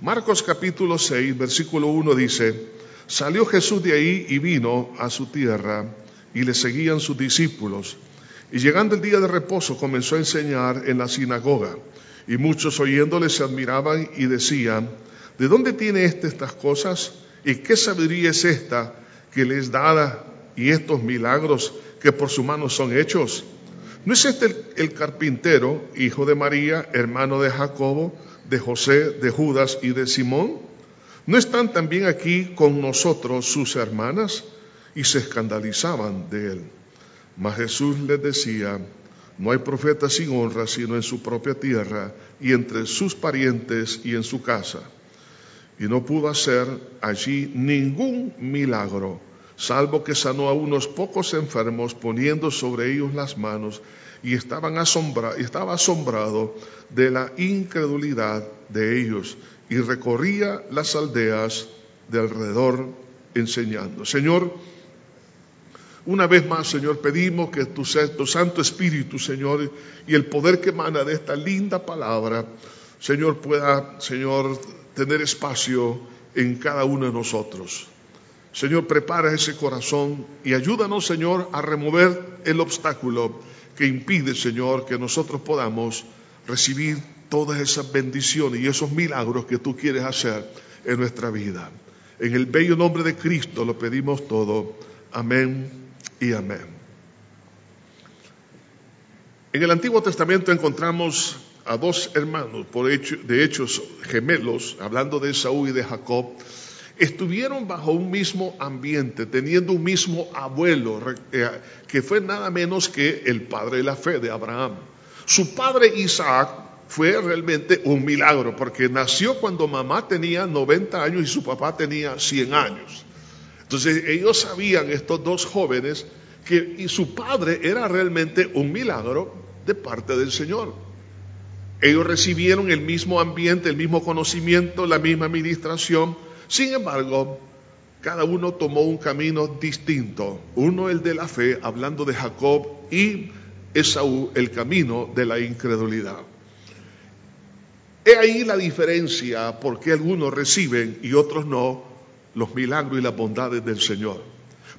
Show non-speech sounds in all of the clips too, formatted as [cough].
Marcos capítulo 6, versículo 1 dice, salió Jesús de ahí y vino a su tierra y le seguían sus discípulos. Y llegando el día de reposo comenzó a enseñar en la sinagoga. Y muchos oyéndole se admiraban y decían, ¿de dónde tiene éste estas cosas? ¿Y qué sabiduría es esta que le es dada y estos milagros que por su mano son hechos? ¿No es este el, el carpintero, hijo de María, hermano de Jacobo, de José, de Judas y de Simón? ¿No están también aquí con nosotros sus hermanas? Y se escandalizaban de él. Mas Jesús les decía, no hay profeta sin honra sino en su propia tierra y entre sus parientes y en su casa. Y no pudo hacer allí ningún milagro, salvo que sanó a unos pocos enfermos poniendo sobre ellos las manos y estaban asombra, estaba asombrado de la incredulidad de ellos y recorría las aldeas de alrededor enseñando. Señor, una vez más, Señor, pedimos que tu, tu, Santo Espíritu, Señor, y el poder que emana de esta linda palabra, Señor, pueda, Señor, tener espacio en cada uno de nosotros. Señor, prepara ese corazón y ayúdanos, Señor, a remover el obstáculo que impide, Señor, que nosotros podamos recibir todas esas bendiciones y esos milagros que tú quieres hacer en nuestra vida. En el bello nombre de Cristo lo pedimos todo. Amén y amén. En el Antiguo Testamento encontramos a dos hermanos, por hecho, de hechos gemelos, hablando de Saúl y de Jacob, estuvieron bajo un mismo ambiente, teniendo un mismo abuelo, que fue nada menos que el padre de la fe de Abraham. Su padre Isaac fue realmente un milagro, porque nació cuando mamá tenía 90 años y su papá tenía 100 años. Entonces ellos sabían, estos dos jóvenes, que y su padre era realmente un milagro de parte del Señor. Ellos recibieron el mismo ambiente, el mismo conocimiento, la misma administración. Sin embargo, cada uno tomó un camino distinto. Uno el de la fe, hablando de Jacob, y Esaú el camino de la incredulidad. He ahí la diferencia, porque algunos reciben y otros no los milagros y las bondades del Señor.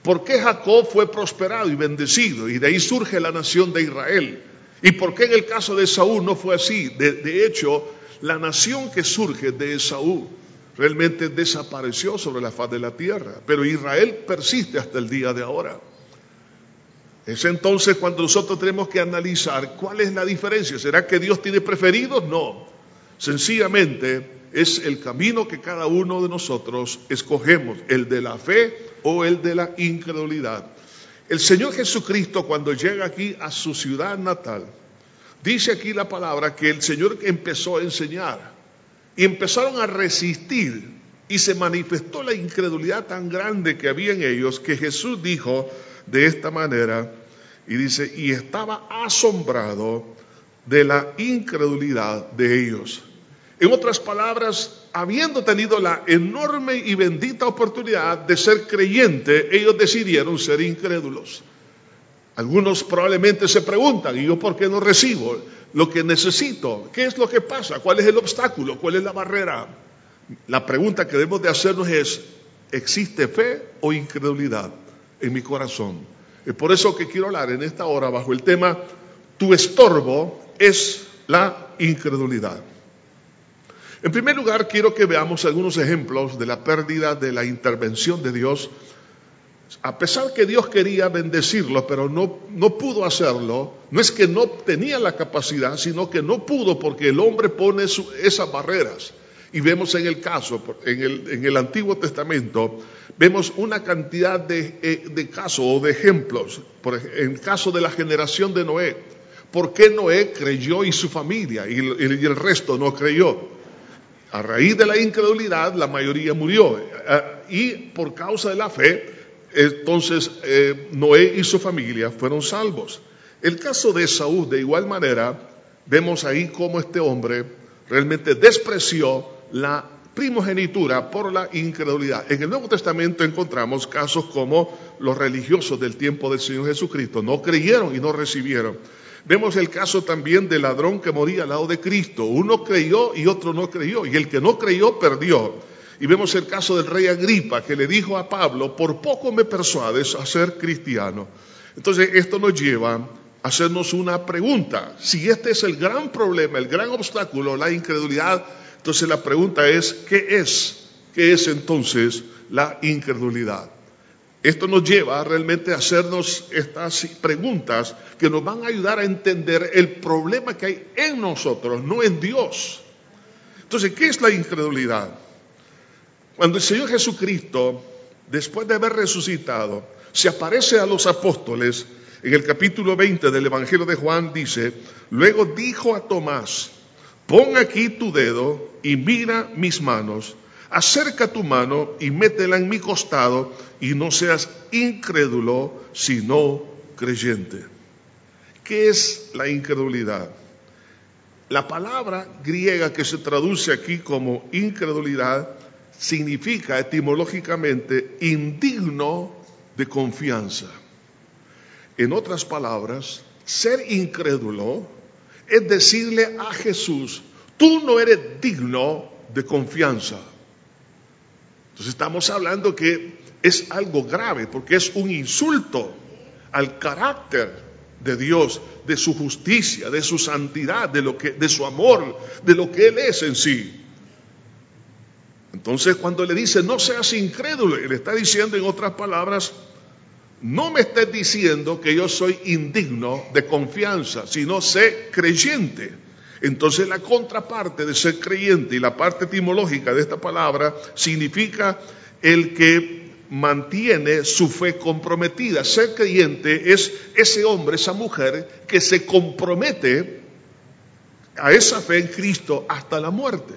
¿Por qué Jacob fue prosperado y bendecido? Y de ahí surge la nación de Israel. ¿Y por qué en el caso de Esaú no fue así? De, hecho, la nación que surge de Esaú realmente desapareció sobre la faz de la tierra, pero Israel persiste hasta el día de ahora. Es entonces cuando nosotros tenemos que analizar cuál es la diferencia. ¿Será que Dios tiene preferidos? No. Sencillamente es el camino que cada uno de nosotros escogemos, el de la fe o el de la incredulidad. El Señor Jesucristo cuando llega aquí a su ciudad natal, dice aquí la palabra que el Señor empezó a enseñar y empezaron a resistir y se manifestó la incredulidad tan grande que había en ellos que Jesús dijo de esta manera y dice, y estaba asombrado de la incredulidad de ellos. En otras palabras, habiendo tenido la enorme y bendita oportunidad de ser creyente, ellos decidieron ser incrédulos. Algunos probablemente se preguntan, ¿y yo por qué no recibo lo que necesito? ¿Qué es lo que pasa? ¿Cuál es el obstáculo? ¿Cuál es la barrera? La pregunta que debemos de hacernos es, ¿existe fe o incredulidad en mi corazón? Es por eso que quiero hablar en esta hora bajo el tema, tu estorbo es la incredulidad. En primer lugar, quiero que veamos algunos ejemplos de la pérdida de la intervención de Dios. A pesar que Dios quería bendecirlo, pero no, no pudo hacerlo, no es que no tenía la capacidad, sino que no pudo porque el hombre pone su, esas barreras. Y vemos en el caso, en el, en el Antiguo Testamento, vemos una cantidad de, eh, de casos o de ejemplos. Por en el caso de la generación de Noé, ¿por qué Noé creyó y su familia y el resto no creyó? A raíz de la incredulidad, la mayoría murió. Y por causa de la fe, entonces eh, Noé y su familia fueron salvos. El caso de Saúl, de igual manera, vemos ahí cómo este hombre realmente despreció la primogenitura por la incredulidad. En el Nuevo Testamento encontramos casos como los religiosos del tiempo del Señor Jesucristo no creyeron y no recibieron. Vemos el caso también del ladrón que moría al lado de Cristo. Uno creyó y otro no creyó. Y el que no creyó perdió. Y vemos el caso del rey Agripa que le dijo a Pablo, por poco me persuades a ser cristiano. Entonces esto nos lleva a hacernos una pregunta. Si este es el gran problema, el gran obstáculo, la incredulidad, entonces la pregunta es, ¿qué es? ¿Qué es entonces la incredulidad? Esto nos lleva realmente a hacernos estas preguntas que nos van a ayudar a entender el problema que hay en nosotros, no en Dios. Entonces, ¿qué es la incredulidad? Cuando el Señor Jesucristo, después de haber resucitado, se aparece a los apóstoles, en el capítulo 20 del Evangelio de Juan dice, luego dijo a Tomás, pon aquí tu dedo y mira mis manos acerca tu mano y métela en mi costado y no seas incrédulo, sino creyente. ¿Qué es la incredulidad? La palabra griega que se traduce aquí como incredulidad significa etimológicamente indigno de confianza. En otras palabras, ser incrédulo es decirle a Jesús, tú no eres digno de confianza. Entonces estamos hablando que es algo grave porque es un insulto al carácter de Dios, de su justicia, de su santidad, de lo que de su amor, de lo que él es en sí. Entonces cuando le dice no seas incrédulo, le está diciendo en otras palabras, no me estés diciendo que yo soy indigno de confianza, sino sé creyente. Entonces la contraparte de ser creyente y la parte etimológica de esta palabra significa el que mantiene su fe comprometida. Ser creyente es ese hombre, esa mujer que se compromete a esa fe en Cristo hasta la muerte.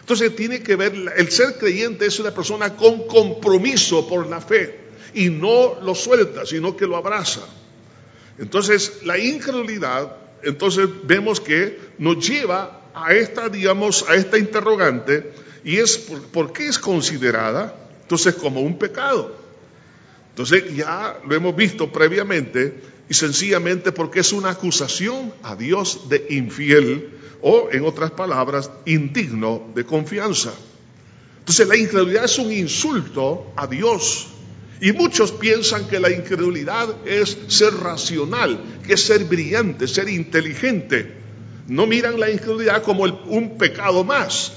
Entonces tiene que ver, el ser creyente es una persona con compromiso por la fe y no lo suelta, sino que lo abraza. Entonces la incredulidad entonces vemos que nos lleva a esta, digamos, a esta interrogante y es por, qué es considerada entonces como un pecado. Entonces ya lo hemos visto previamente y sencillamente porque es una acusación a Dios de infiel o en otras palabras indigno de confianza. Entonces la incredulidad es un insulto a Dios. Y muchos piensan que la incredulidad es ser racional, que es ser brillante, ser inteligente. No miran la incredulidad como un pecado más,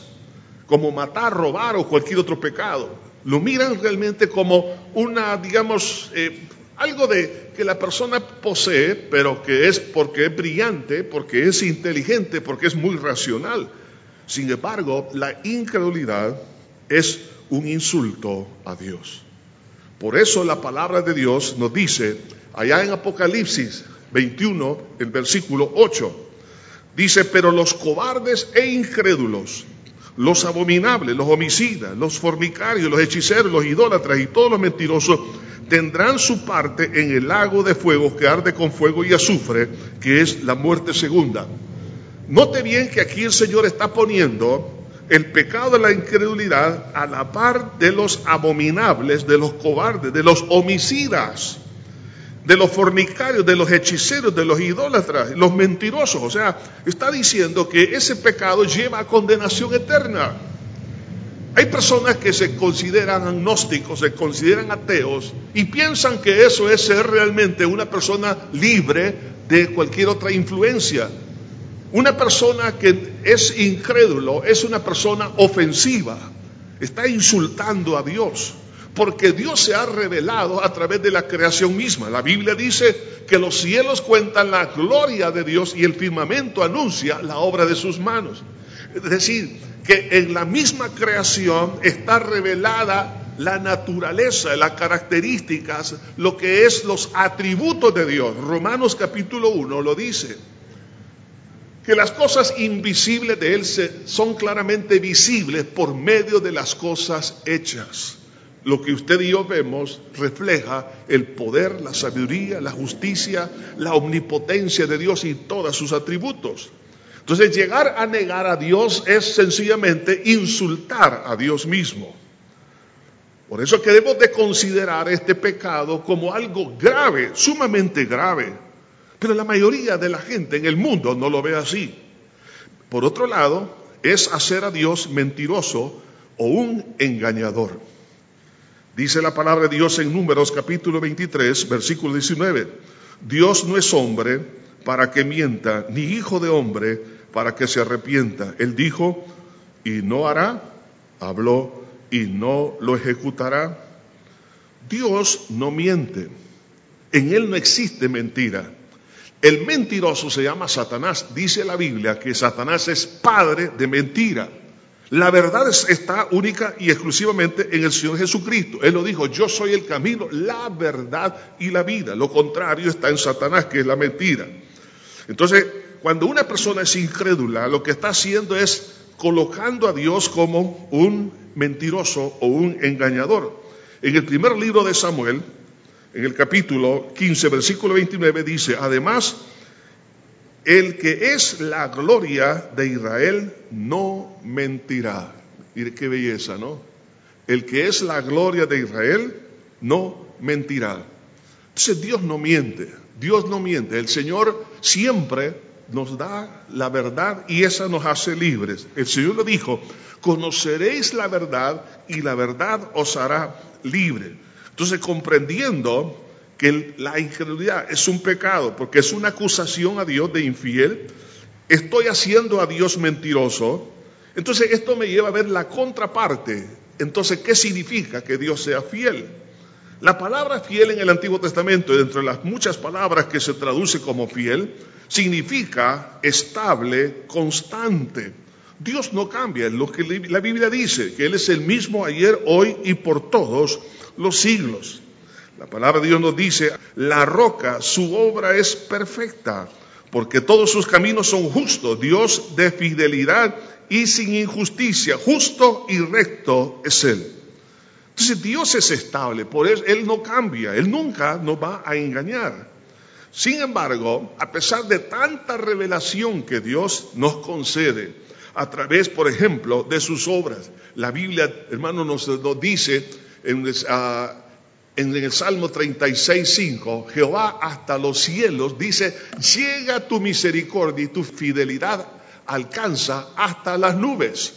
como matar, robar o cualquier otro pecado. Lo miran realmente como una, digamos, eh, algo de que la persona posee, pero que es porque es brillante, porque es inteligente, porque es muy racional. Sin embargo, la incredulidad es un insulto a Dios. Por eso la palabra de Dios nos dice, allá en Apocalipsis 21, el versículo 8, dice, pero los cobardes e incrédulos, los abominables, los homicidas, los fornicarios, los hechiceros, los idólatras y todos los mentirosos tendrán su parte en el lago de fuego que arde con fuego y azufre, que es la muerte segunda. Note bien que aquí el Señor está poniendo el pecado de la incredulidad a la par de los abominables, de los cobardes, de los homicidas, de los fornicarios, de los hechiceros, de los idólatras, los mentirosos. O sea, está diciendo que ese pecado lleva a condenación eterna. Hay personas que se consideran agnósticos, se consideran ateos y piensan que eso es ser realmente una persona libre de cualquier otra influencia. Una persona que es incrédulo es una persona ofensiva, está insultando a Dios, porque Dios se ha revelado a través de la creación misma. La Biblia dice que los cielos cuentan la gloria de Dios y el firmamento anuncia la obra de sus manos. Es decir, que en la misma creación está revelada la naturaleza, las características, lo que es los atributos de Dios. Romanos capítulo 1 lo dice que las cosas invisibles de Él son claramente visibles por medio de las cosas hechas. Lo que usted y yo vemos refleja el poder, la sabiduría, la justicia, la omnipotencia de Dios y todos sus atributos. Entonces llegar a negar a Dios es sencillamente insultar a Dios mismo. Por eso que debemos de considerar este pecado como algo grave, sumamente grave Pero la mayoría de la gente en el mundo no lo ve así. Por otro lado, es hacer a Dios mentiroso o un engañador. Dice la palabra de Dios en Números capítulo 23, versículo 19. Dios no es hombre para que mienta, ni hijo de hombre para que se arrepienta. Él dijo, y no hará, habló, y no lo ejecutará. Dios no miente. En Él no existe mentira. El mentiroso se llama Satanás. Dice la Biblia que Satanás es padre de mentira. La verdad está única y exclusivamente en el Señor Jesucristo. Él lo dijo, yo soy el camino, la verdad y la vida. Lo contrario está en Satanás, que es la mentira. Entonces, cuando una persona es incrédula, lo que está haciendo es colocando a Dios como un mentiroso o un engañador. En el primer libro de Samuel, en el capítulo 15, versículo 29, dice, además, el que es la gloria de Israel no mentirá. Mire qué belleza, ¿no? El que es la gloria de Israel no mentirá. Entonces Dios no miente, Dios no miente. El Señor siempre nos da la verdad y esa nos hace libres. El Señor lo dijo, conoceréis la verdad y la verdad os hará libre. Entonces, comprendiendo que la incredulidad es un pecado, porque es una acusación a Dios de infiel, estoy haciendo a Dios mentiroso, entonces esto me lleva a ver la contraparte. Entonces, ¿qué significa que Dios sea fiel? La palabra fiel en el Antiguo Testamento, entre las muchas palabras que se traduce como fiel, significa estable, constante. Dios no cambia, lo que la Biblia dice, que Él es el mismo ayer, hoy y por todos los siglos. La palabra de Dios nos dice, la roca, su obra es perfecta, porque todos sus caminos son justos, Dios de fidelidad y sin injusticia, justo y recto es Él. Entonces Dios es estable, por eso Él no cambia, Él nunca nos va a engañar. Sin embargo, a pesar de tanta revelación que Dios nos concede a través, por ejemplo, de sus obras, la Biblia, hermano, nos, dice ah, en, en el Salmo 36, 5, Jehová hasta los cielos dice, llega tu misericordia y tu fidelidad alcanza hasta las nubes.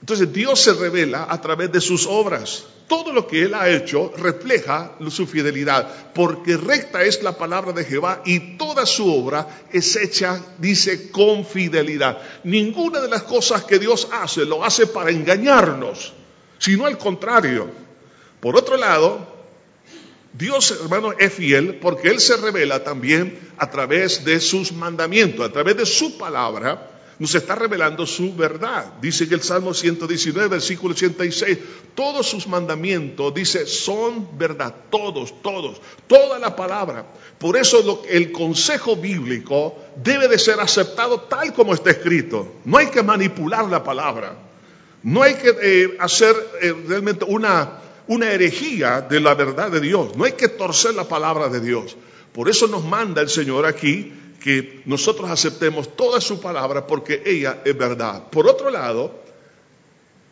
Entonces Dios se revela a través de sus obras. Todo lo que Él ha hecho refleja su fidelidad, porque recta es la palabra de Jehová y toda su obra es hecha, dice, con fidelidad. Ninguna de las cosas que Dios hace lo hace para engañarnos, sino al contrario. Por otro lado, Dios, hermano, es fiel porque Él se revela también a través de sus mandamientos, a través de su palabra nos está revelando su verdad. Dice que el Salmo 119, versículo 86, todos sus mandamientos, dice, son verdad, todos, todos, toda la palabra. Por eso el consejo bíblico debe de ser aceptado tal como está escrito. No hay que manipular la palabra. No hay que eh, hacer eh, realmente una, una herejía de la verdad de Dios. No hay que torcer la palabra de Dios. Por eso nos manda el Señor aquí que nosotros aceptemos toda su palabra porque ella es verdad. Por otro lado,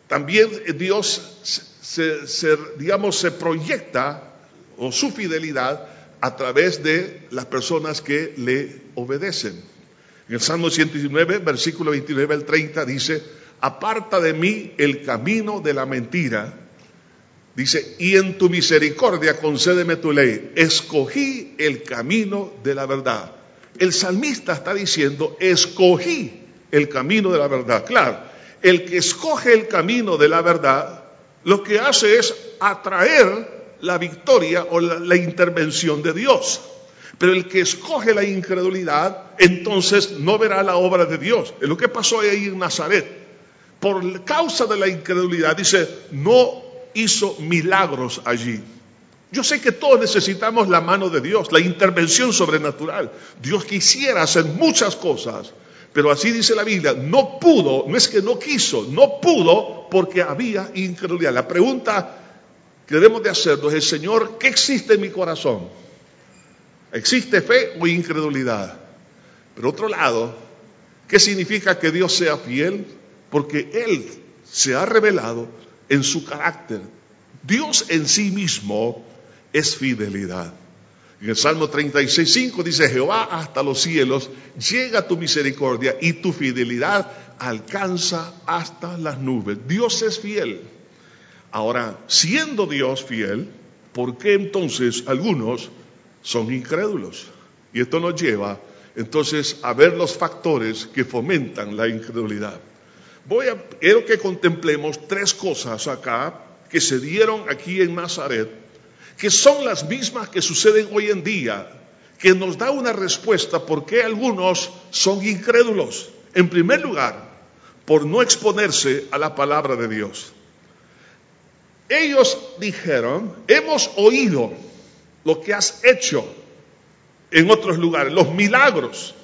también Dios se, digamos, se proyecta o su fidelidad a través de las personas que le obedecen. En el Salmo 119, versículo 29 al 30 dice, aparta de mí el camino de la mentira. Dice, y en tu misericordia concédeme tu ley. Escogí el camino de la verdad el salmista está diciendo, escogí el camino de la verdad. Claro, el que escoge el camino de la verdad, lo que hace es atraer la victoria o la, intervención de Dios. Pero el que escoge la incredulidad, entonces no verá la obra de Dios. Es lo que pasó ahí en Nazaret. Por causa de la incredulidad, dice, no hizo milagros allí. Yo sé que todos necesitamos la mano de Dios, la intervención sobrenatural. Dios quisiera hacer muchas cosas, pero así dice la Biblia, no pudo, no es que no quiso, no pudo porque había incredulidad. La pregunta que debemos de hacernos es, Señor, ¿qué existe en mi corazón? ¿Existe fe o incredulidad? Pero otro lado, ¿qué significa que Dios sea fiel? Porque Él se ha revelado en su carácter. Dios en sí mismo es fidelidad. En el Salmo 36.5 dice, Jehová hasta los cielos llega tu misericordia y tu fidelidad alcanza hasta las nubes. Dios es fiel. Ahora, siendo Dios fiel, ¿por qué entonces algunos son incrédulos? Y esto nos lleva entonces a ver los factores que fomentan la incredulidad. Voy a, quiero que contemplemos tres cosas acá que se dieron aquí en Nazaret, que son las mismas que suceden hoy en día, que nos da una respuesta por qué algunos son incrédulos. En primer lugar, por no exponerse a la palabra de Dios. Ellos dijeron, hemos oído lo que has hecho en otros lugares, los milagros.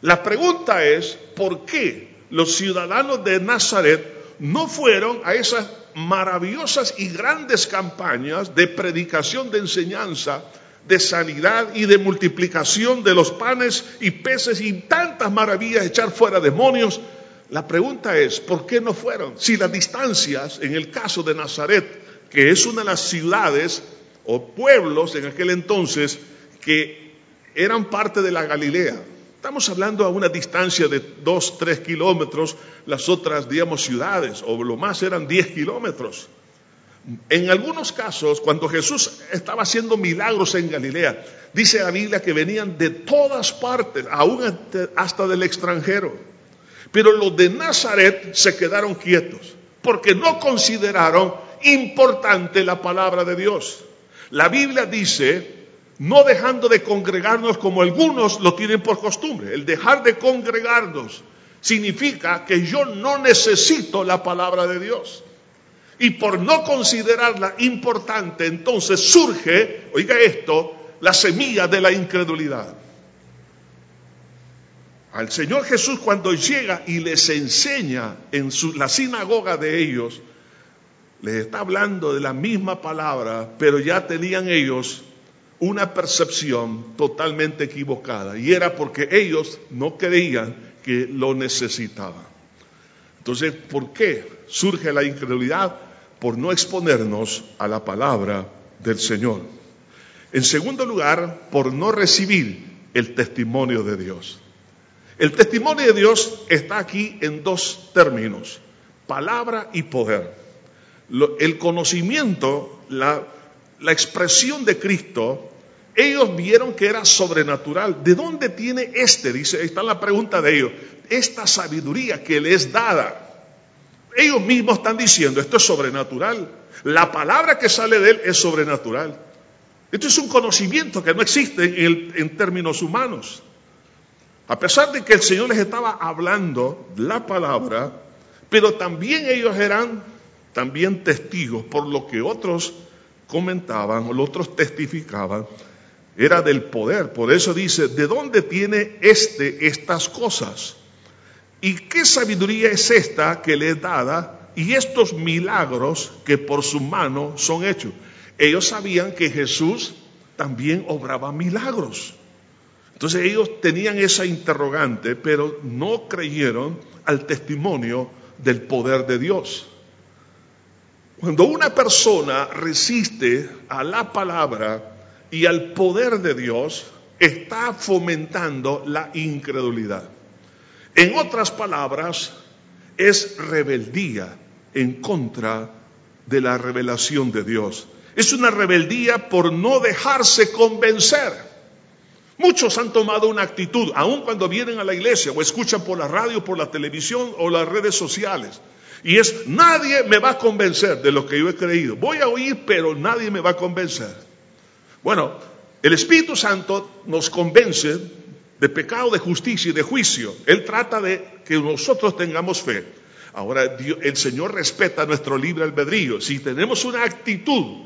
La pregunta es, ¿por qué los ciudadanos de Nazaret no fueron a esas maravillosas y grandes campañas de predicación, de enseñanza, de sanidad y de multiplicación de los panes y peces y tantas maravillas, echar fuera demonios? La pregunta es, ¿por qué no fueron? Si las distancias, en el caso de Nazaret, que es una de las ciudades o pueblos en aquel entonces que eran parte de la Galilea, Estamos hablando a una distancia de dos, tres kilómetros, las otras, digamos, ciudades, o lo más eran diez kilómetros. En algunos casos, cuando Jesús estaba haciendo milagros en Galilea, dice la Biblia que venían de todas partes, aún hasta del extranjero. Pero los de Nazaret se quedaron quietos, porque no consideraron importante la palabra de Dios. La Biblia dice no dejando de congregarnos como algunos lo tienen por costumbre. El dejar de congregarnos significa que yo no necesito la palabra de Dios. Y por no considerarla importante, entonces surge, oiga esto, la semilla de la incredulidad. Al Señor Jesús cuando llega y les enseña en la sinagoga de ellos, les está hablando de la misma palabra, pero ya tenían ellos una percepción totalmente equivocada y era porque ellos no creían que lo necesitaban. Entonces, ¿por qué surge la incredulidad? Por no exponernos a la palabra del Señor. En segundo lugar, por no recibir el testimonio de Dios. El testimonio de Dios está aquí en dos términos, palabra y poder. El conocimiento, la la expresión de Cristo, ellos vieron que era sobrenatural. ¿De dónde tiene este? Dice, está la pregunta de ellos, esta sabiduría que le es dada. Ellos mismos están diciendo, esto es sobrenatural. La palabra que sale de él es sobrenatural. Esto es un conocimiento que no existe en, en términos humanos. A pesar de que el Señor les estaba hablando la palabra, pero también ellos eran también testigos por lo que otros comentaban, los otros testificaban, era del poder. Por eso dice, ¿de dónde tiene este estas cosas? ¿Y qué sabiduría es esta que le es dada? Y estos milagros que por su mano son hechos. Ellos sabían que Jesús también obraba milagros. Entonces ellos tenían esa interrogante, pero no creyeron al testimonio del poder de Dios. Cuando una persona resiste a la palabra y al poder de Dios, está fomentando la incredulidad. En otras palabras, es rebeldía en contra de la revelación de Dios. Es una rebeldía por no dejarse convencer. Muchos han tomado una actitud, aun cuando vienen a la iglesia o escuchan por la radio, por la televisión o las redes sociales. Y es, nadie me va a convencer de lo que yo he creído. Voy a oír, pero nadie me va a convencer. Bueno, el Espíritu Santo nos convence de pecado, de justicia y de juicio. Él trata de que nosotros tengamos fe. Ahora, el Señor respeta nuestro libre albedrío. Si tenemos una actitud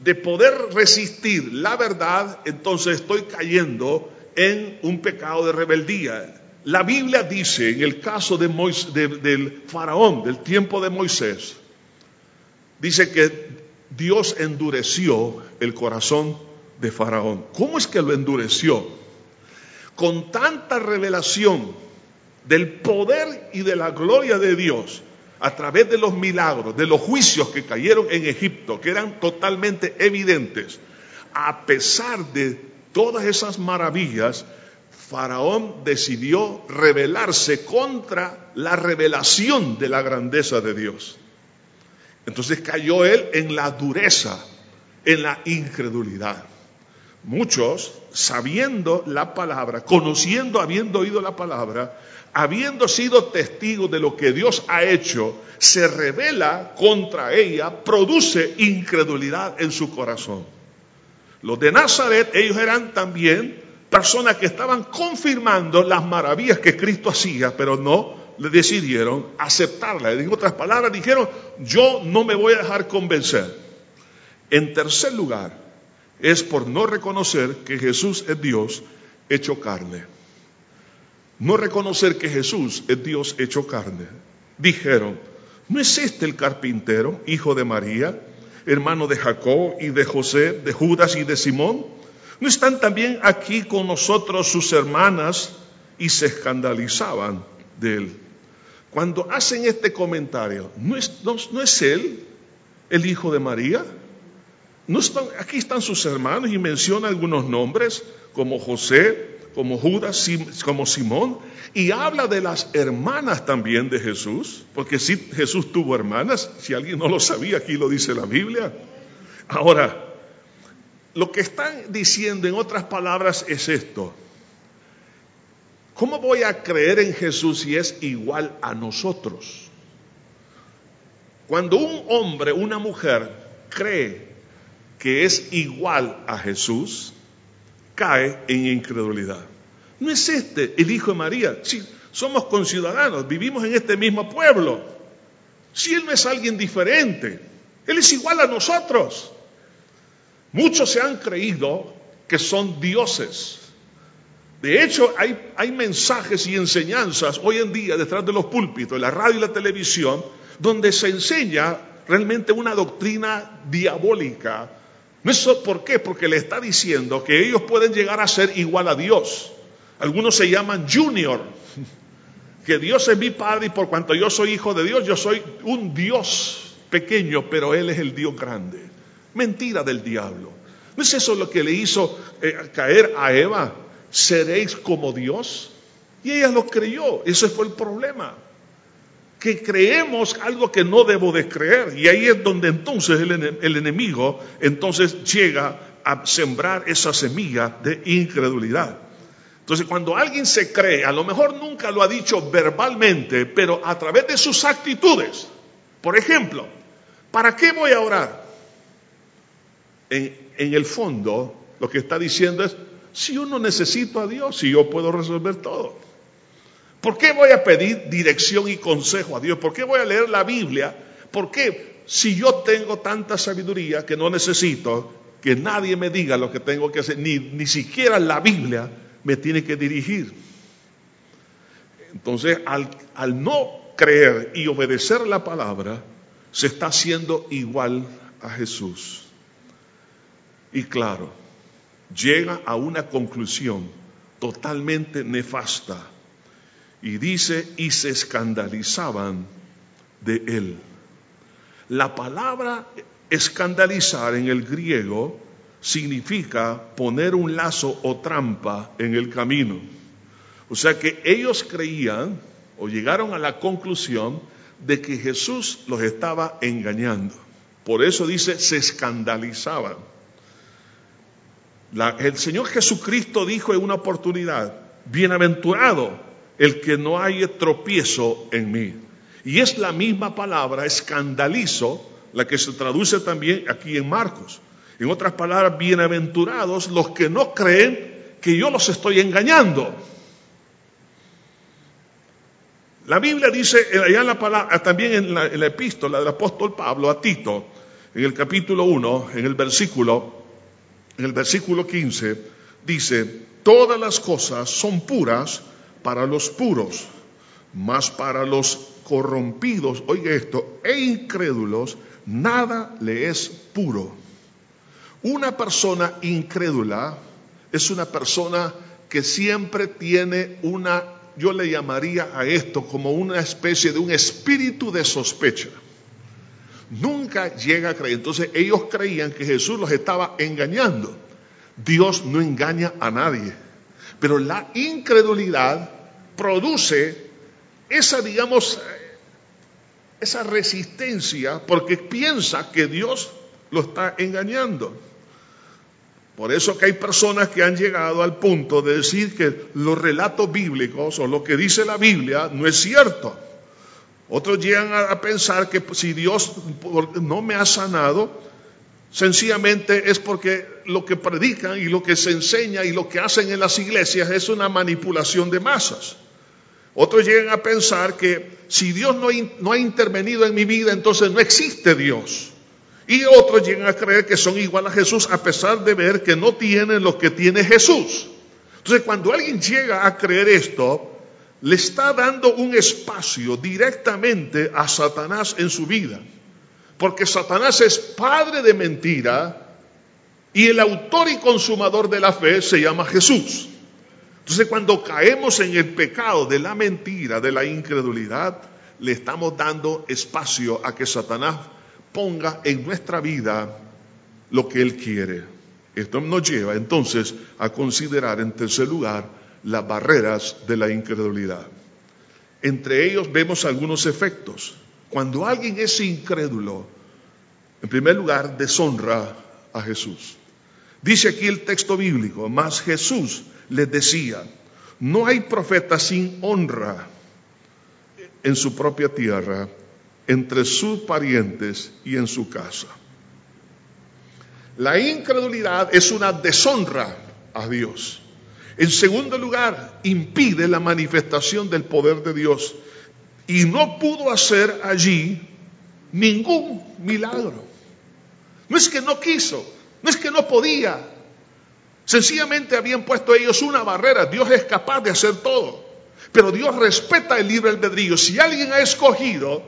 de poder resistir la verdad, entonces estoy cayendo en un pecado de rebeldía. La Biblia dice en el caso de del faraón, del tiempo de Moisés, dice que Dios endureció el corazón de faraón. ¿Cómo es que lo endureció? Con tanta revelación del poder y de la gloria de Dios a través de los milagros, de los juicios que cayeron en Egipto, que eran totalmente evidentes, a pesar de todas esas maravillas, Faraón decidió rebelarse contra la revelación de la grandeza de Dios. Entonces cayó él en la dureza, en la incredulidad. Muchos, sabiendo la palabra, conociendo, habiendo oído la palabra, habiendo sido testigos de lo que Dios ha hecho, se revela contra ella, produce incredulidad en su corazón. Los de Nazaret, ellos eran también personas que estaban confirmando las maravillas que Cristo hacía, pero no le decidieron aceptarla. En otras palabras, dijeron, yo no me voy a dejar convencer. En tercer lugar, es por no reconocer que Jesús es Dios hecho carne. No reconocer que Jesús es Dios hecho carne. Dijeron, ¿no es este el carpintero, hijo de María, hermano de Jacob y de José, de Judas y de Simón? ¿No están también aquí con nosotros sus hermanas? Y se escandalizaban de él. Cuando hacen este comentario, ¿no es, no es él el hijo de María? ¿No están, aquí están sus hermanos y menciona algunos nombres como José, como Judas, como Simón, y habla de las hermanas también de Jesús, porque si Jesús tuvo hermanas, si alguien no lo sabía, aquí lo dice la Biblia. Ahora, lo que están diciendo en otras palabras es esto. ¿Cómo voy a creer en Jesús si es igual a nosotros? Cuando un hombre, una mujer cree que es igual a Jesús, cae en incredulidad. No es este el Hijo de María. Si somos conciudadanos, vivimos en este mismo pueblo. Si Él no es alguien diferente, Él es igual a nosotros. Muchos se han creído que son dioses. De hecho, hay, mensajes y enseñanzas hoy en día detrás de los púlpitos, en la radio y la televisión, donde se enseña realmente una doctrina diabólica ¿Por qué? Porque le está diciendo que ellos pueden llegar a ser igual a Dios. Algunos se llaman junior, [laughs] que Dios es mi Padre y por cuanto yo soy hijo de Dios, yo soy un Dios pequeño, pero Él es el Dios grande. Mentira del diablo. ¿No es eso lo que le hizo eh, caer a Eva? ¿Seréis como Dios? Y ella lo creyó. Ese fue el problema que creemos algo que no debo de creer. Y ahí es donde entonces el, enemigo entonces llega a sembrar esa semilla de incredulidad. Entonces cuando alguien se cree, a lo mejor nunca lo ha dicho verbalmente, pero a través de sus actitudes. Por ejemplo, ¿para qué voy a orar? En, el fondo, lo que está diciendo es, si yo no necesito a Dios, si yo puedo resolver todo. ¿Por qué voy a pedir dirección y consejo a Dios? ¿Por qué voy a leer la Biblia? ¿Por qué si yo tengo tanta sabiduría que no necesito que nadie me diga lo que tengo que hacer, ni, ni siquiera la Biblia me tiene que dirigir? Entonces, al, al no creer y obedecer la palabra, se está haciendo igual a Jesús. Y claro, llega a una conclusión totalmente nefasta y dice, y se escandalizaban de él. La palabra escandalizar en el griego significa poner un lazo o trampa en el camino. O sea que ellos creían o llegaron a la conclusión de que Jesús los estaba engañando. Por eso dice, se escandalizaban. El Señor Jesucristo dijo en una oportunidad, bienaventurado el que no haya tropiezo en mí. Y es la misma palabra, escandalizo, la que se traduce también aquí en Marcos. En otras palabras, bienaventurados los que no creen que yo los estoy engañando. La Biblia dice, allá en la palabra, también en la, en la epístola del apóstol Pablo a Tito, en el capítulo 1, en el versículo, en el versículo 15, dice, todas las cosas son puras para los puros, mas para los corrompidos, oiga esto, e incrédulos, nada le es puro. Una persona incrédula es una persona que siempre tiene una, yo le llamaría a esto como una especie de un espíritu de sospecha. Nunca llega a creer. Entonces ellos creían que Jesús los estaba engañando. Dios no engaña a nadie. Pero la incredulidad produce esa, digamos, esa resistencia porque piensa que Dios lo está engañando. Por eso que hay personas que han llegado al punto de decir que los relatos bíblicos o lo que dice la Biblia no es cierto. Otros llegan a, pensar que si Dios no me ha sanado, sencillamente es porque lo que predican y lo que se enseña y lo que hacen en las iglesias es una manipulación de masas. Otros llegan a pensar que si Dios no, no ha intervenido en mi vida, entonces no existe Dios. Y otros llegan a creer que son igual a Jesús a pesar de ver que no tienen lo que tiene Jesús. Entonces cuando alguien llega a creer esto, le está dando un espacio directamente a Satanás en su vida. Porque Satanás es padre de mentira y el autor y consumador de la fe se llama Jesús. Entonces cuando caemos en el pecado de la mentira, de la incredulidad, le estamos dando espacio a que Satanás ponga en nuestra vida lo que Él quiere. Esto nos lleva entonces a considerar en tercer lugar las barreras de la incredulidad. Entre ellos vemos algunos efectos. Cuando alguien es incrédulo, en primer lugar, deshonra a Jesús. Dice aquí el texto bíblico, mas Jesús les decía, no hay profeta sin honra en su propia tierra entre sus parientes y en su casa. La incredulidad es una deshonra a Dios. En segundo lugar, impide la manifestación del poder de Dios y no pudo hacer allí ningún milagro. No es que no quiso, no es que no podía. Sencillamente habían puesto ellos una barrera. Dios es capaz de hacer todo. Pero Dios respeta el libre albedrío. Si alguien ha escogido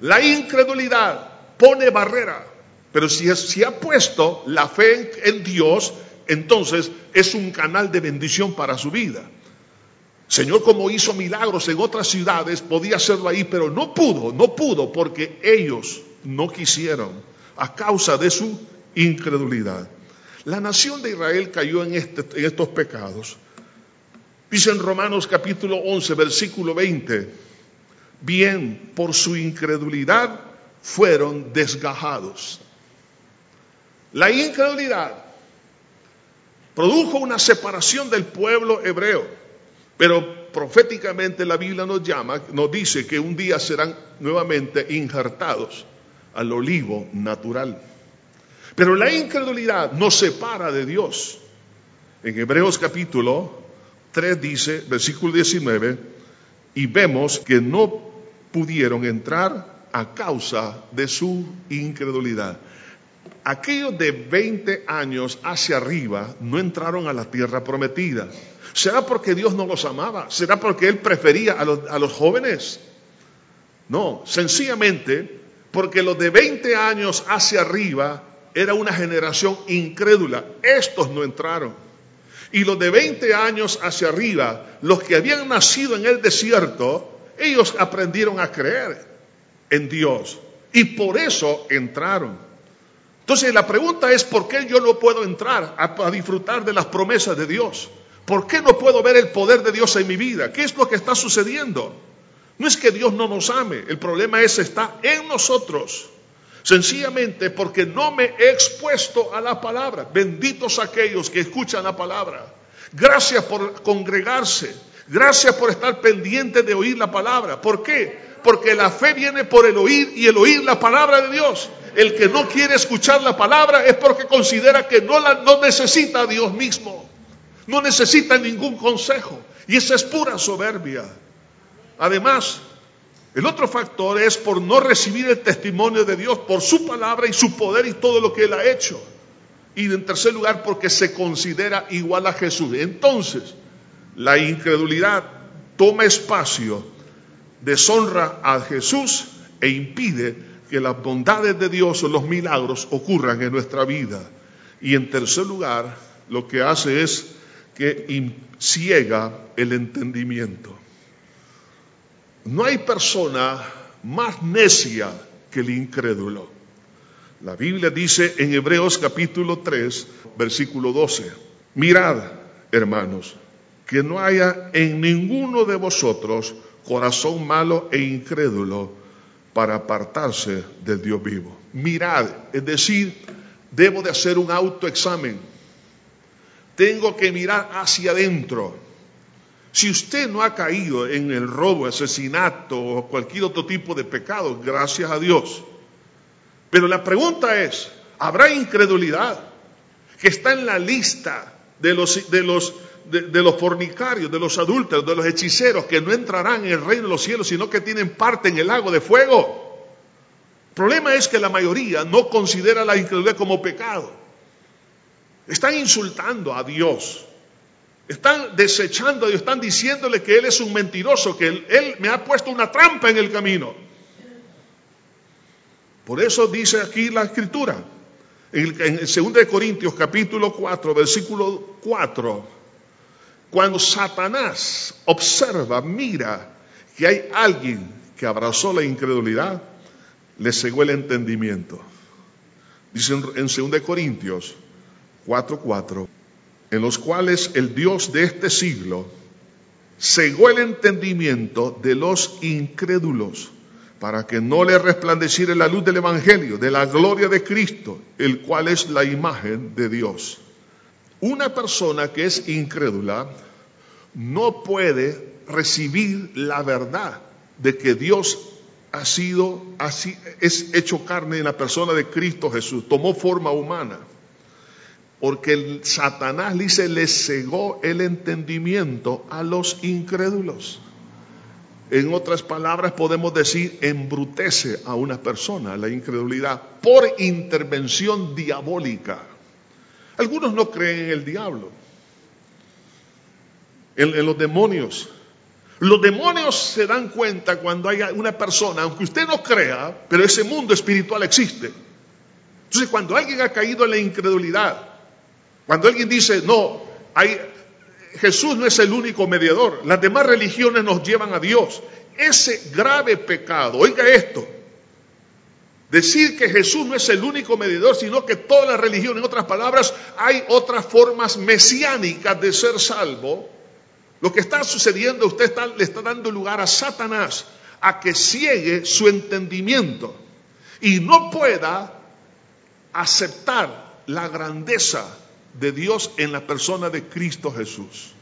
la incredulidad pone barrera, pero si, ha puesto la fe en Dios, entonces es un canal de bendición para su vida. Señor, como hizo milagros en otras ciudades, podía hacerlo ahí, pero no pudo, no pudo, porque ellos no quisieron a causa de su incredulidad. La nación de Israel cayó en, este, estos pecados. Dice en Romanos capítulo 11, versículo 20 bien por su incredulidad fueron desgajados. La incredulidad produjo una separación del pueblo hebreo, pero proféticamente la Biblia nos llama, nos dice que un día serán nuevamente injertados al olivo natural. Pero la incredulidad nos separa de Dios. En Hebreos capítulo 3 dice, versículo 19, y vemos que no pudieron entrar a causa de su incredulidad. Aquellos de 20 años hacia arriba no entraron a la tierra prometida. ¿Será porque Dios no los amaba? ¿Será porque Él prefería a los, jóvenes? No, sencillamente porque los de 20 años hacia arriba era una generación incrédula. Estos no entraron. Y los de 20 años hacia arriba, los que habían nacido en el desierto, ellos aprendieron a creer en Dios y por eso entraron. Entonces la pregunta es, ¿por qué yo no puedo entrar a, disfrutar de las promesas de Dios? ¿Por qué no puedo ver el poder de Dios en mi vida? ¿Qué es lo que está sucediendo? No es que Dios no nos ame, el problema es está en nosotros. Sencillamente porque no me he expuesto a la palabra. Benditos aquellos que escuchan la palabra. Gracias por congregarse. Gracias por estar pendiente de oír la palabra. ¿Por qué? Porque la fe viene por el oír y el oír la palabra de Dios. El que no quiere escuchar la palabra es porque considera que no, la, no necesita a Dios mismo. No necesita ningún consejo. Y esa es pura soberbia. Además, el otro factor es por no recibir el testimonio de Dios, por su palabra y su poder y todo lo que Él ha hecho. Y en tercer lugar, porque se considera igual a Jesús. Entonces, la incredulidad toma espacio, deshonra a Jesús e impide que las bondades de Dios o los milagros ocurran en nuestra vida. Y en tercer lugar, lo que hace es que ciega el entendimiento. No hay persona más necia que el incrédulo. La Biblia dice en Hebreos capítulo 3, versículo 12, mirad, hermanos, que no haya en ninguno de vosotros corazón malo e incrédulo para apartarse del Dios vivo. Mirad, es decir, debo de hacer un autoexamen. Tengo que mirar hacia adentro. Si usted no ha caído en el robo, asesinato o cualquier otro tipo de pecado, gracias a Dios. Pero la pregunta es, ¿habrá incredulidad que está en la lista de los, de los, de, los fornicarios, de los adúlteros, de los hechiceros que no entrarán en el reino de los cielos, sino que tienen parte en el lago de fuego? El problema es que la mayoría no considera la incredulidad como pecado. Están insultando a Dios. Están desechando a Dios, están diciéndole que Él es un mentiroso, que Él, me ha puesto una trampa en el camino. Por eso dice aquí la escritura, en, 2 Corintios capítulo 4, versículo 4, cuando Satanás observa, mira que hay alguien que abrazó la incredulidad, le cegó el entendimiento. Dice en 2 Corintios 4, 4, en los cuales el Dios de este siglo cegó el entendimiento de los incrédulos para que no le resplandeciera la luz del Evangelio, de la gloria de Cristo, el cual es la imagen de Dios. Una persona que es incrédula no puede recibir la verdad de que Dios ha sido así, es hecho carne en la persona de Cristo Jesús, tomó forma humana. Porque Satanás dice, le cegó el entendimiento a los incrédulos. En otras palabras, podemos decir, embrutece a una persona la incredulidad por intervención diabólica. Algunos no creen en el diablo, en, los demonios. Los demonios se dan cuenta cuando hay una persona, aunque usted no crea, pero ese mundo espiritual existe. Entonces, cuando alguien ha caído en la incredulidad, cuando alguien dice, no, hay, Jesús no es el único mediador, las demás religiones nos llevan a Dios. Ese grave pecado, oiga esto, decir que Jesús no es el único mediador, sino que toda la religión, en otras palabras, hay otras formas mesiánicas de ser salvo. Lo que está sucediendo, usted le está dando lugar a Satanás a que ciegue su entendimiento y no pueda aceptar la grandeza de Dios en la persona de Cristo Jesús.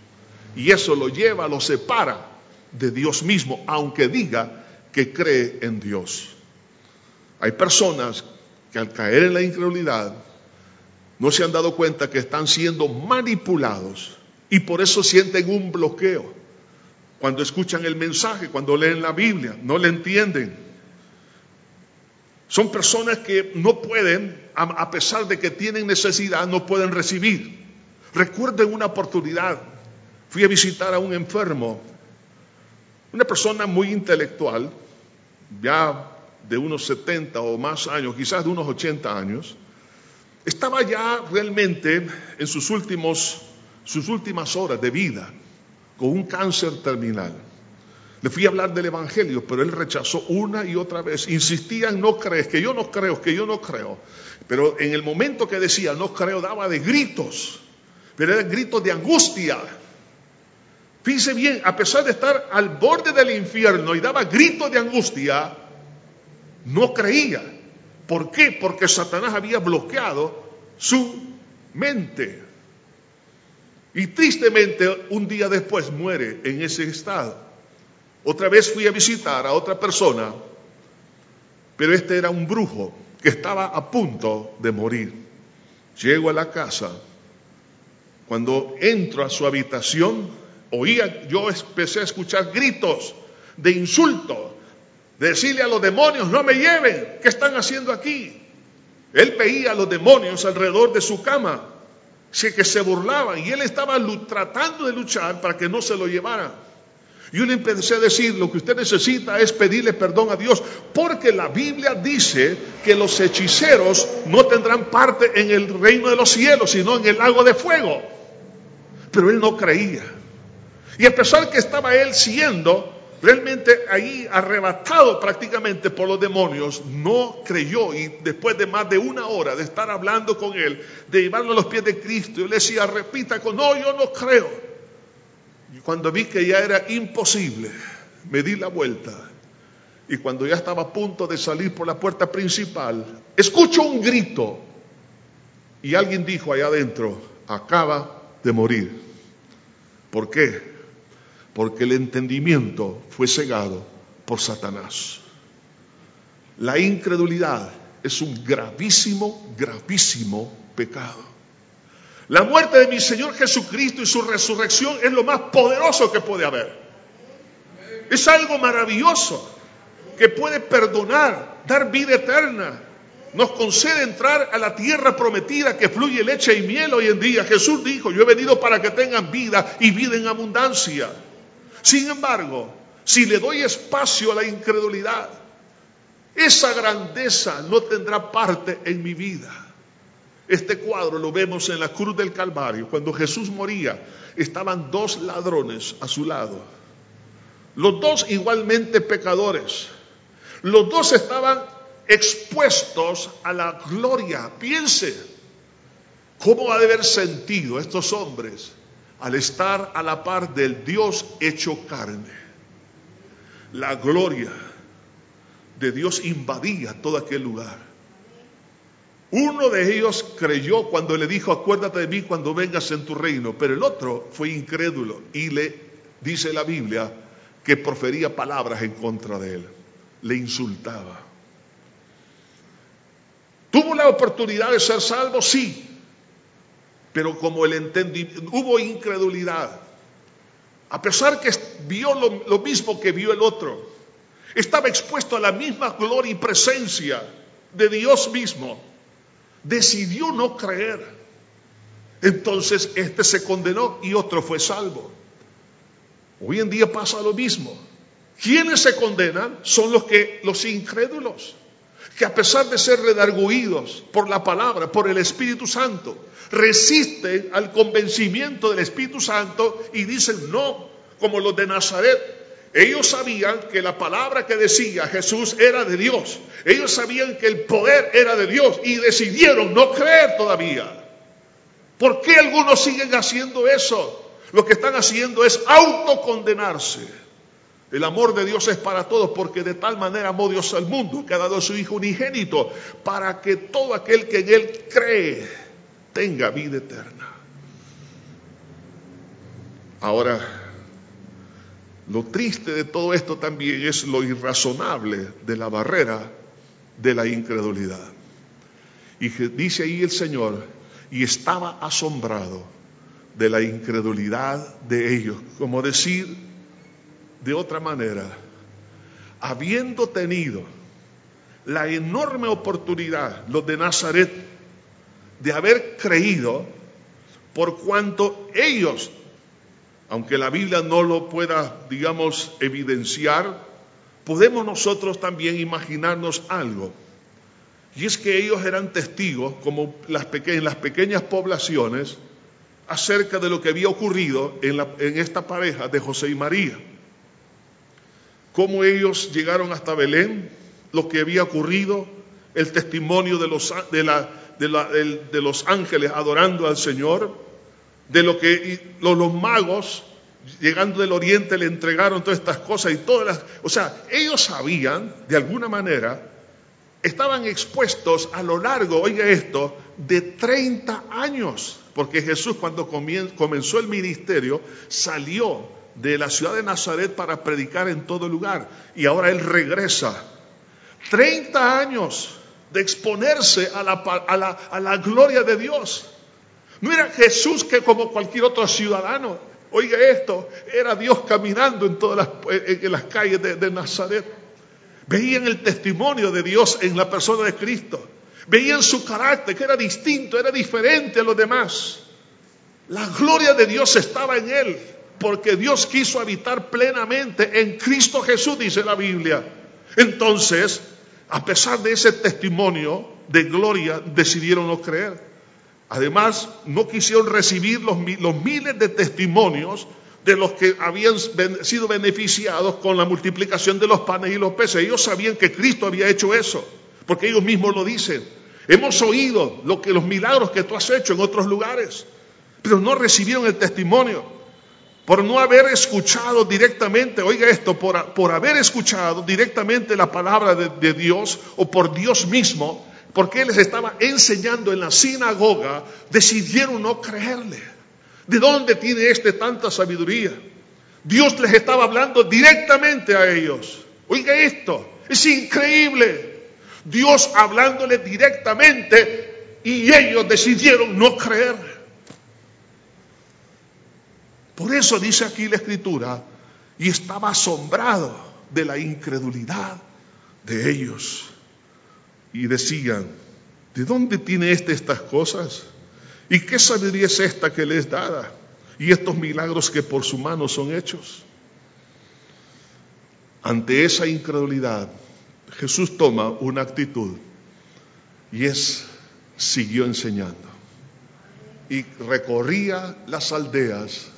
Y eso lo lleva, lo separa de Dios mismo, aunque diga que cree en Dios. Hay personas que al caer en la incredulidad no se han dado cuenta que están siendo manipulados y por eso sienten un bloqueo. Cuando escuchan el mensaje, cuando leen la Biblia, no le entienden. Son personas que no pueden a pesar de que tienen necesidad, no pueden recibir. Recuerden una oportunidad, fui a visitar a un enfermo, una persona muy intelectual, ya de unos 70 o más años, quizás de unos 80 años, estaba ya realmente en sus, últimos, sus últimas horas de vida, con un cáncer terminal. Le fui a hablar del Evangelio, pero él rechazó una y otra vez. Insistía en no crees, que yo no creo, que yo no creo. Pero en el momento que decía no creo, daba de gritos, pero eran gritos de angustia. Fíjense bien, a pesar de estar al borde del infierno y daba gritos de angustia, no creía. ¿Por qué? Porque Satanás había bloqueado su mente. Y tristemente un día después muere en ese estado. Otra vez fui a visitar a otra persona, pero este era un brujo que estaba a punto de morir. Llego a la casa. Cuando entro a su habitación, oía, yo empecé a escuchar gritos de insulto, decirle a los demonios, no me lleven, ¿qué están haciendo aquí? Él veía a los demonios alrededor de su cama, que se burlaban y él estaba tratando de luchar para que no se lo llevaran. Yo le empecé a decir, lo que usted necesita es pedirle perdón a Dios, porque la Biblia dice que los hechiceros no tendrán parte en el reino de los cielos, sino en el lago de fuego. Pero él no creía. Y a pesar que estaba él siendo realmente ahí arrebatado prácticamente por los demonios, no creyó y después de más de una hora de estar hablando con él, de llevarlo a los pies de Cristo, yo le decía, repita con, no, yo no creo. Y cuando vi que ya era imposible, me di la vuelta y cuando ya estaba a punto de salir por la puerta principal, escucho un grito y alguien dijo allá adentro, acaba de morir. ¿Por qué? Porque el entendimiento fue cegado por Satanás. La incredulidad es un gravísimo, gravísimo pecado. La muerte de mi Señor Jesucristo y su resurrección es lo más poderoso que puede haber. Es algo maravilloso que puede perdonar, dar vida eterna. Nos concede entrar a la tierra prometida que fluye leche y miel hoy en día. Jesús dijo, yo he venido para que tengan vida y vida en abundancia. Sin embargo, si le doy espacio a la incredulidad, esa grandeza no tendrá parte en mi vida. Este cuadro lo vemos en la cruz del Calvario. Cuando Jesús moría, estaban dos ladrones a su lado. Los dos igualmente pecadores. Los dos estaban expuestos a la gloria. Piense, ¿cómo ha de haber sentido estos hombres al estar a la par del Dios hecho carne. La gloria de Dios invadía todo aquel lugar. Uno de ellos creyó cuando le dijo, acuérdate de mí cuando vengas en tu reino, pero el otro fue incrédulo y le dice la Biblia que profería palabras en contra de él, le insultaba. ¿Tuvo la oportunidad de ser salvo? Sí, pero como el entendimiento, hubo incredulidad. A pesar que vio lo, lo mismo que vio el otro, estaba expuesto a la misma gloria y presencia de Dios mismo, decidió no creer. Entonces este se condenó y otro fue salvo. Hoy en día pasa lo mismo. Quienes se condenan son los que los incrédulos que a pesar de ser redarguidos por la palabra, por el Espíritu Santo, resisten al convencimiento del Espíritu Santo y dicen no, como los de Nazaret. Ellos sabían que la palabra que decía Jesús era de Dios. Ellos sabían que el poder era de Dios y decidieron no creer todavía. ¿Por qué algunos siguen haciendo eso? Lo que están haciendo es autocondenarse. El amor de Dios es para todos porque de tal manera amó Dios al mundo que ha dado a su Hijo unigénito para que todo aquel que en Él cree tenga vida eterna. Ahora, lo triste de todo esto también es lo irrazonable de la barrera de la incredulidad. Y dice ahí el Señor, y estaba asombrado de la incredulidad de ellos, como decir, de otra manera, habiendo tenido la enorme oportunidad, los de Nazaret, de haber creído, por cuanto ellos, aunque la Biblia no lo pueda, digamos, evidenciar, podemos nosotros también imaginarnos algo. Y es que ellos eran testigos, como las en las pequeñas poblaciones, acerca de lo que había ocurrido en, en esta pareja de José y María cómo ellos llegaron hasta Belén, lo que había ocurrido, el testimonio de los, de, los ángeles adorando al Señor, de lo que los, los, magos llegando del oriente le entregaron todas estas cosas y todas las... O sea, ellos sabían, de alguna manera, estaban expuestos a lo largo, oiga esto, de 30 años, porque Jesús cuando comenzó el ministerio salió de la ciudad de Nazaret para predicar en todo lugar. Y ahora Él regresa. 30 años de exponerse a la, a la, gloria de Dios. No era Jesús que como cualquier otro ciudadano, oiga esto, era Dios caminando en todas las, en las calles de, de Nazaret. Veían el testimonio de Dios en la persona de Cristo. Veían su carácter, que era distinto, era diferente a los demás. La gloria de Dios estaba en él porque Dios quiso habitar plenamente en Cristo Jesús, dice la Biblia. Entonces, a pesar de ese testimonio de gloria, decidieron no creer. Además, no quisieron recibir los, miles de testimonios de los que habían sido beneficiados con la multiplicación de los panes y los peces. Ellos sabían que Cristo había hecho eso, porque ellos mismos lo dicen. Hemos oído lo que los milagros que tú has hecho en otros lugares, pero no recibieron el testimonio por no haber escuchado directamente, oiga esto, por, por haber escuchado directamente la palabra de, Dios o por Dios mismo, porque Él les estaba enseñando en la sinagoga, decidieron no creerle. ¿De dónde tiene este tanta sabiduría? Dios les estaba hablando directamente a ellos. Oiga esto, es increíble. Dios hablándole directamente y ellos decidieron no creer. Por eso dice aquí la escritura, y estaba asombrado de la incredulidad de ellos. Y decían, ¿de dónde tiene este estas cosas? ¿Y qué sabiduría es esta que le es dada? Y estos milagros que por su mano son hechos. Ante esa incredulidad, Jesús toma una actitud y es, siguió enseñando. Y recorría las aldeas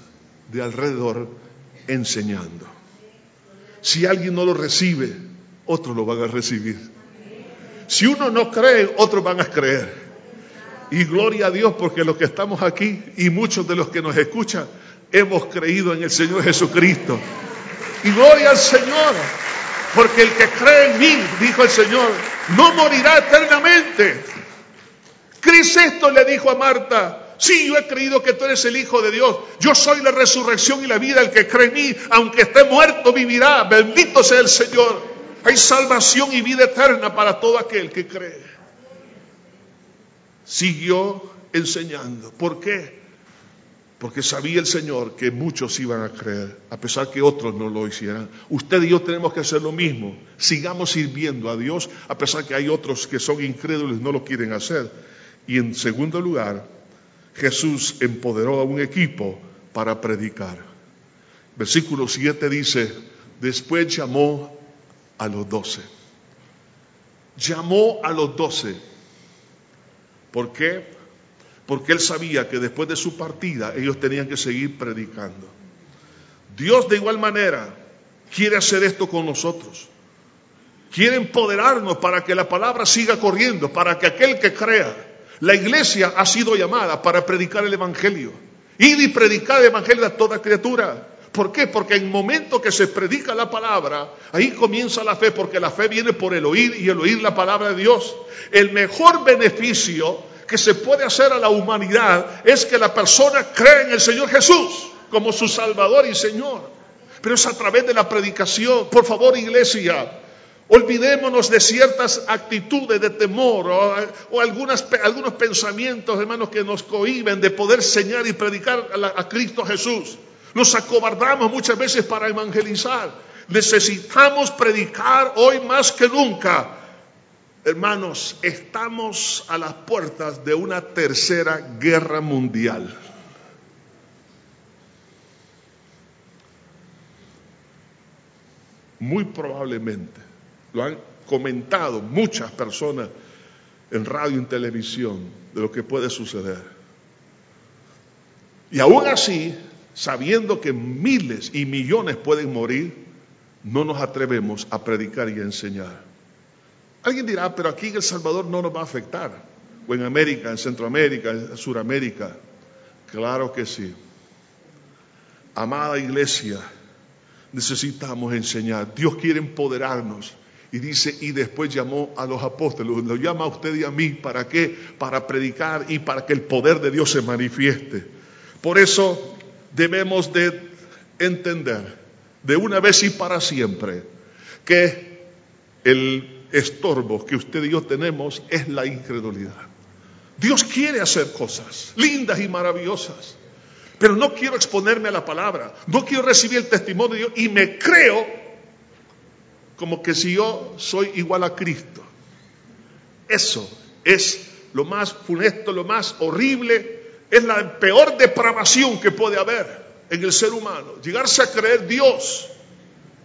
de alrededor enseñando. Si alguien no lo recibe, otros lo van a recibir. Si uno no cree, otros van a creer. Y gloria a Dios porque los que estamos aquí y muchos de los que nos escuchan hemos creído en el Señor Jesucristo. Y gloria al Señor. Porque el que cree en mí, dijo el Señor, no morirá eternamente. Cristo le dijo a Marta, sí, yo he creído que tú eres el Hijo de Dios. Yo soy la resurrección y la vida. El que cree en mí, aunque esté muerto, vivirá. Bendito sea el Señor. Hay salvación y vida eterna para todo aquel que cree. Siguió enseñando. ¿Por qué? porque sabía el Señor que muchos iban a creer, a pesar que otros no lo hicieran. Usted y yo tenemos que hacer lo mismo. Sigamos sirviendo a Dios, a pesar que hay otros que son incrédulos no lo quieren hacer. Y en segundo lugar, Jesús empoderó a un equipo para predicar. Versículo 7 dice, después llamó a los doce. Llamó a los doce. ¿Por qué? porque él sabía que después de su partida ellos tenían que seguir predicando. Dios de igual manera quiere hacer esto con nosotros. Quiere empoderarnos para que la palabra siga corriendo, para que aquel que crea, la iglesia ha sido llamada para predicar el Evangelio. Ir y predicar el Evangelio a toda criatura. ¿Por qué? Porque en el momento que se predica la palabra, ahí comienza la fe, porque la fe viene por el oír y el oír la palabra de Dios. El mejor beneficio que se puede hacer a la humanidad es que la persona cree en el Señor Jesús como su Salvador y Señor. Pero es a través de la predicación. Por favor, iglesia, olvidémonos de ciertas actitudes de temor o, algunos pensamientos, hermanos, que nos cohiben de poder enseñar y predicar a Cristo Jesús. Nos acobardamos muchas veces para evangelizar. Necesitamos predicar hoy más que nunca Hermanos, estamos a las puertas de una tercera guerra mundial. Muy probablemente, lo han comentado muchas personas en radio y en televisión de lo que puede suceder. Y aún así, sabiendo que miles y millones pueden morir, no nos atrevemos a predicar y a enseñar. Alguien dirá, pero aquí en El Salvador no nos va a afectar. O en América, en Centroamérica, en Suramérica. Claro que sí. Amada iglesia, necesitamos enseñar. Dios quiere empoderarnos. Y dice, y después llamó a los apóstoles, lo llama a usted y a mí, ¿para qué? Para predicar y para que el poder de Dios se manifieste. Por eso debemos de entender de una vez y para siempre que el estorbo que usted y yo tenemos es la incredulidad. Dios quiere hacer cosas lindas y maravillosas, pero no quiero exponerme a la palabra, no quiero recibir el testimonio de Dios y me creo como que si yo soy igual a Cristo. Eso es lo más funesto, lo más horrible, es la peor depravación que puede haber en el ser humano, llegarse a creer Dios.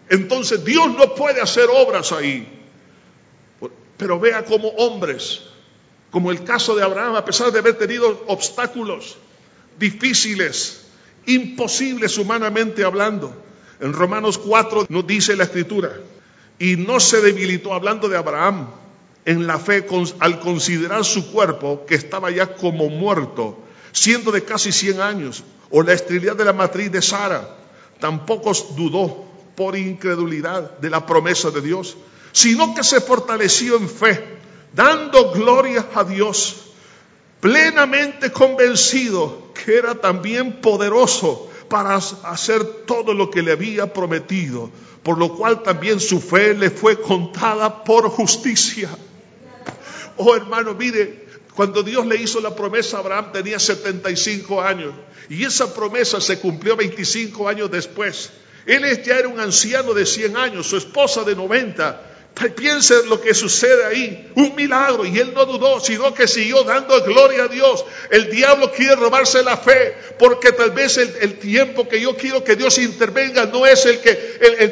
Entonces Dios no puede hacer obras ahí. Pero vea como hombres, como el caso de Abraham, a pesar de haber tenido obstáculos difíciles imposibles humanamente hablando. En Romanos 4 nos dice la escritura, y no se debilitó hablando de Abraham en la fe al considerar su cuerpo que estaba ya como muerto, siendo de casi 100 años, o la esterilidad de la matriz de Sara. Tampoco dudó por incredulidad de la promesa de Dios, sino que se fortaleció en fe, dando gloria a Dios, plenamente convencido que era también poderoso para hacer todo lo que le había prometido, por lo cual también su fe le fue contada por justicia. Oh hermano, mire, cuando Dios le hizo la promesa a Abraham tenía 75 años y esa promesa se cumplió 25 años después. Él ya era un anciano de 100 años, su esposa de 90. Piense lo que sucede ahí, un milagro. Y él no dudó, sino que siguió dando gloria a Dios. El diablo quiere robarse la fe, porque tal vez el, tiempo que yo quiero que Dios intervenga no es el que,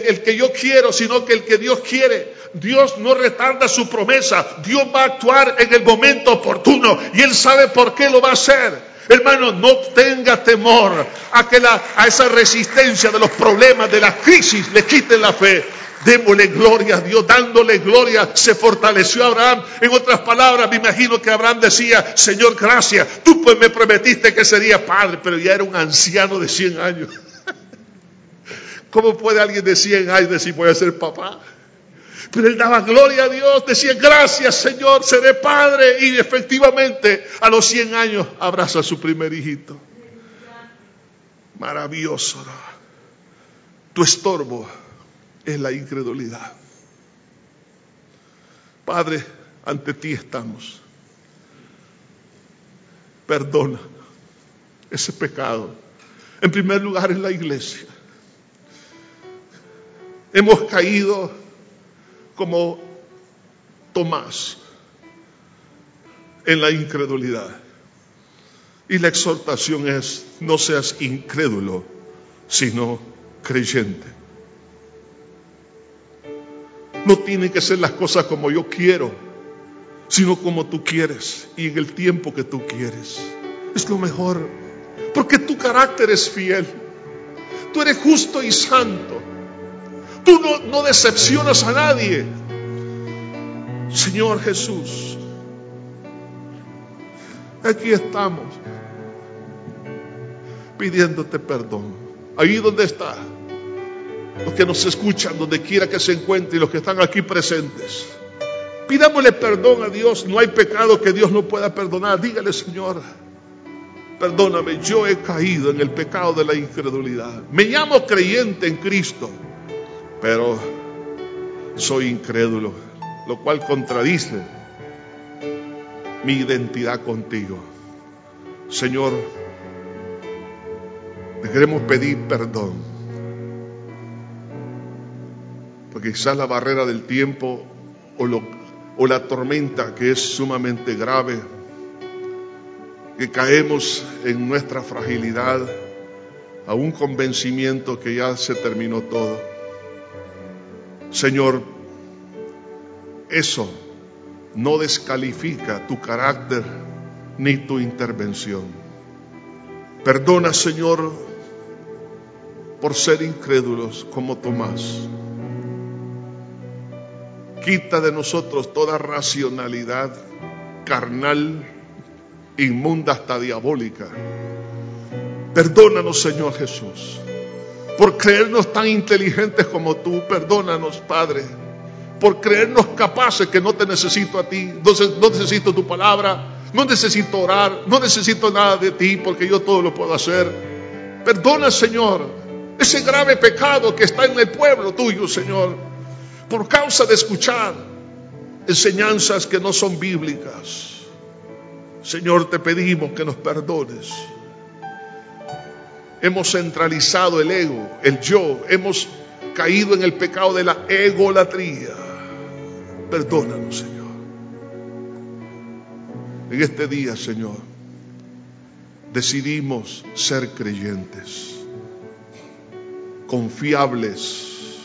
el que yo quiero, sino que el que Dios quiere. Dios no retarda su promesa. Dios va a actuar en el momento oportuno y Él sabe por qué lo va a hacer. Hermano, no tenga temor a que a esa resistencia de los problemas, de la crisis, le quiten la fe. Démosle gloria a Dios, dándole gloria, se fortaleció Abraham. En otras palabras, me imagino que Abraham decía, Señor, gracias, tú pues me prometiste que sería padre, pero ya era un anciano de 100 años. [laughs] ¿Cómo puede alguien de 100 años decir, voy a ser papá? Pero él daba gloria a Dios, decía, gracias Señor, seré padre. Y efectivamente a los 100 años abraza a su primer hijito. Maravilloso. Tu estorbo es la incredulidad. Padre, ante ti estamos. Perdona ese pecado. En primer lugar en la iglesia. Hemos caído como Tomás en la incredulidad. Y la exhortación es, no seas incrédulo, sino creyente. No tienen que ser las cosas como yo quiero, sino como tú quieres y en el tiempo que tú quieres. Es lo mejor, porque tu carácter es fiel. Tú eres justo y santo. Tú no, decepcionas a nadie. Señor Jesús, aquí estamos pidiéndote perdón. Ahí donde está, los que nos escuchan, donde quiera que se encuentre y los que están aquí presentes. Pidámosle perdón a Dios. No hay pecado que Dios no pueda perdonar. Dígale, Señor, perdóname, yo he caído en el pecado de la incredulidad. Me llamo creyente en Cristo pero soy incrédulo, lo cual contradice mi identidad contigo. Señor, te queremos pedir perdón, porque quizás la barrera del tiempo o, o la tormenta que es sumamente grave, que caemos en nuestra fragilidad a un convencimiento que ya se terminó todo Señor, eso no descalifica tu carácter ni tu intervención. Perdona, Señor, por ser incrédulos como Tomás. Quita de nosotros toda racionalidad carnal, inmunda hasta diabólica. Perdónanos, Señor Jesús por creernos tan inteligentes como tú. Perdónanos, Padre, por creernos capaces que no te necesito a ti, no, necesito tu palabra, no necesito orar, no necesito nada de ti porque yo todo lo puedo hacer. Perdona, Señor, ese grave pecado que está en el pueblo tuyo, Señor, por causa de escuchar enseñanzas que no son bíblicas. Señor, te pedimos que nos perdones. Hemos centralizado el ego, el yo. Hemos caído en el pecado de la egolatría. Perdónanos, Señor. En este día, Señor, decidimos ser creyentes, confiables,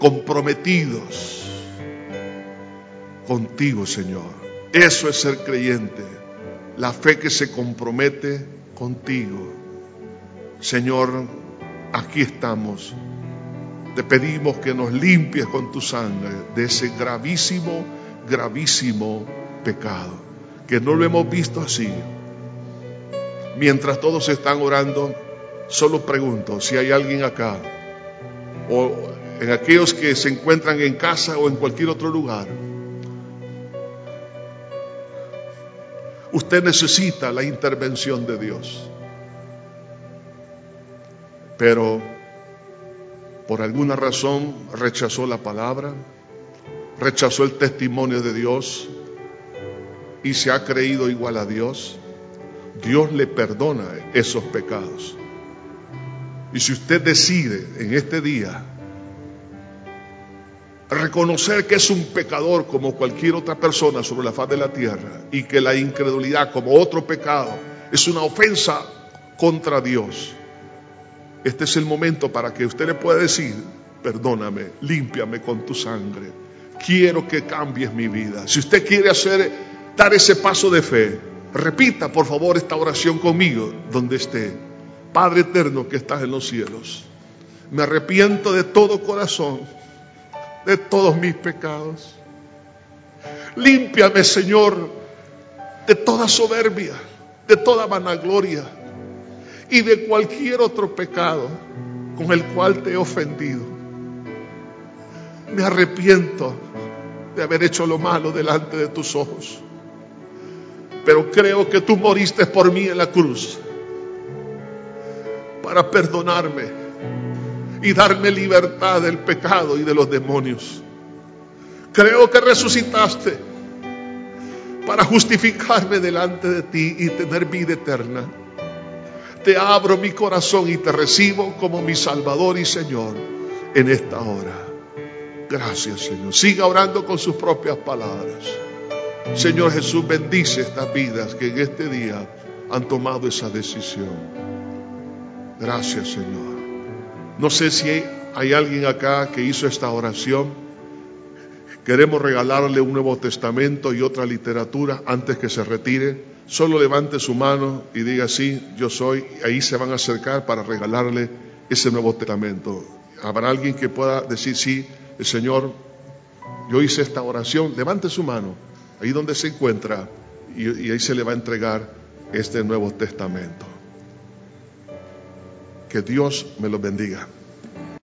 comprometidos contigo, Señor. Eso es ser creyente, la fe que se compromete contigo Señor, aquí estamos. Te pedimos que nos limpies con tu sangre de ese gravísimo, gravísimo pecado, que no lo hemos visto así. Mientras todos están orando, solo pregunto si hay alguien acá o en aquellos que se encuentran en casa o en cualquier otro lugar. Usted necesita la intervención de Dios. Pero por alguna razón rechazó la palabra, rechazó el testimonio de Dios y se ha creído igual a Dios. Dios le perdona esos pecados. Y si usted decide en este día reconocer que es un pecador como cualquier otra persona sobre la faz de la tierra y que la incredulidad como otro pecado es una ofensa contra Dios. Este es el momento para que usted le pueda decir, perdóname, límpiame con tu sangre. Quiero que cambies mi vida. Si usted quiere hacer dar ese paso de fe, repita por favor esta oración conmigo donde esté. Padre eterno que estás en los cielos, me arrepiento de todo corazón de todos mis pecados. Límpiame, Señor, de toda soberbia, de toda vanagloria y de cualquier otro pecado con el cual te he ofendido. Me arrepiento de haber hecho lo malo delante de tus ojos. Pero creo que tú moriste por mí en la cruz para perdonarme y darme libertad del pecado y de los demonios. Creo que resucitaste para justificarme delante de ti y tener vida eterna. Te abro mi corazón y te recibo como mi Salvador y Señor en esta hora. Gracias Señor. Siga orando con sus propias palabras. Señor Jesús, bendice estas vidas que en este día han tomado esa decisión. Gracias Señor. No sé si hay alguien acá que hizo esta oración. Queremos regalarle un Nuevo Testamento y otra literatura antes que se retire. Solo levante su mano y diga sí, yo soy. Ahí se van a acercar para regalarle ese Nuevo Testamento. Habrá alguien que pueda decir sí, el Señor, yo hice esta oración. Levante su mano ahí donde se encuentra y, ahí se le va a entregar este Nuevo Testamento. Que Dios me los bendiga.